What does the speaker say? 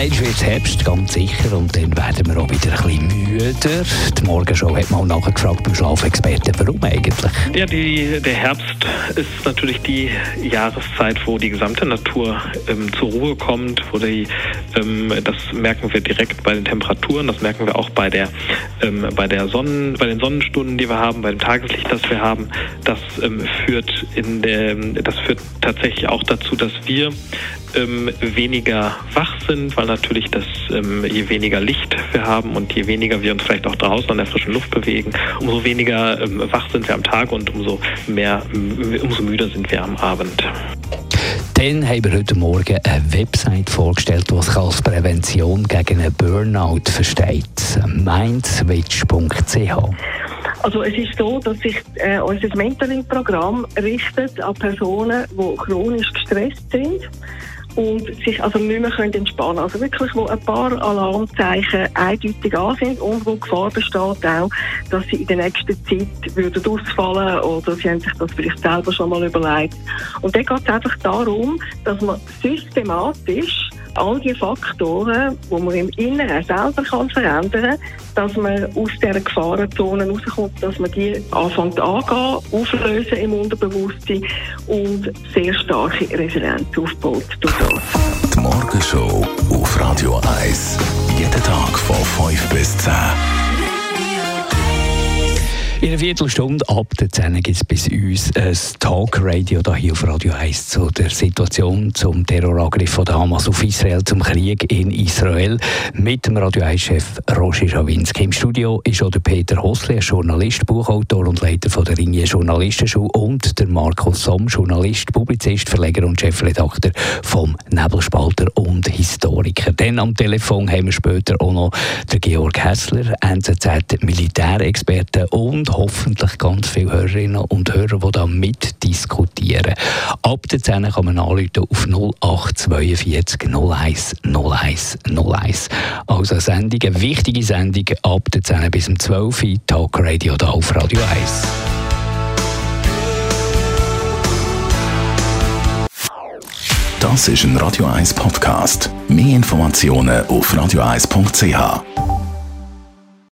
Irgendwann wird Herbst, ganz sicher, und dann werden wir auch wieder ein bisschen müder. Die Morgenshow hat mal nachgefragt beim Schlafexperten, warum eigentlich? Ja, die, der Herbst ist natürlich die Jahreszeit, wo die gesamte Natur ähm, zur Ruhe kommt, wo die, ähm, das merken wir direkt bei den Temperaturen, das merken wir auch bei der, ähm, bei der Sonnen, bei den Sonnenstunden Stunden, die wir haben, bei dem Tageslicht, das wir haben, das ähm, führt in der, das führt tatsächlich auch dazu, dass wir ähm, weniger wach sind, weil natürlich das, ähm, je weniger Licht wir haben und je weniger wir uns vielleicht auch draußen an der frischen Luft bewegen, umso weniger ähm, wach sind wir am Tag und umso mehr, umso müder sind wir am Abend. Dann haben wir heute Morgen eine Website vorgestellt, die sich als Prävention gegen einen Burnout versteht. mindswitch.ch also es ist so, dass sich äh, unser Mentoring-Programm richtet an Personen, die chronisch gestresst sind und sich also nicht mehr können entspannen. Also wirklich, wo ein paar Alarmzeichen eindeutig an sind und wo Gefahr besteht auch, dass sie in der nächsten Zeit würden ausfallen oder sie haben sich das vielleicht selber schon mal überlegt. Und dann geht es einfach darum, dass man systematisch all die Faktoren, die man im Inneren selber kann verändern kann, dass man aus dieser Gefahrenzone rauskommt, dass man die anfängt angehen, auflösen im Unterbewusstsein und sehr starke Resilienz aufbaut. Die Morgenshow auf Radio 1. Jeden Tag von 5 bis 10. In einer Viertelstunde ab der 10 gibt es bis uns ein Talkradio hier auf Radio 1 zu der Situation zum Terrorangriff von der Hamas auf Israel, zum Krieg in Israel mit dem Radio 1-Chef Roger Schawinski. Im Studio ist auch der Peter Hossle, Journalist, Buchautor und Leiter von der Ringier Journalistenschule und der Markus Somm, Journalist, Publizist, Verleger und Chefredakteur vom Nebelspalter und Historiker. Dann am Telefon haben wir später auch noch der Georg Hessler, NZZ-Militärexperte und hoffentlich ganz viele Hörerinnen und Hörer, die da mitdiskutieren. Ab der 10 kann man anrufen auf 0842 01 01 01. Also eine Sendung, eine wichtige Sendung ab der 10 bis zum 12 Uhr, Talk Radio da auf Radio 1. Das ist ein Radio 1 Podcast. Mehr Informationen auf radio1.ch.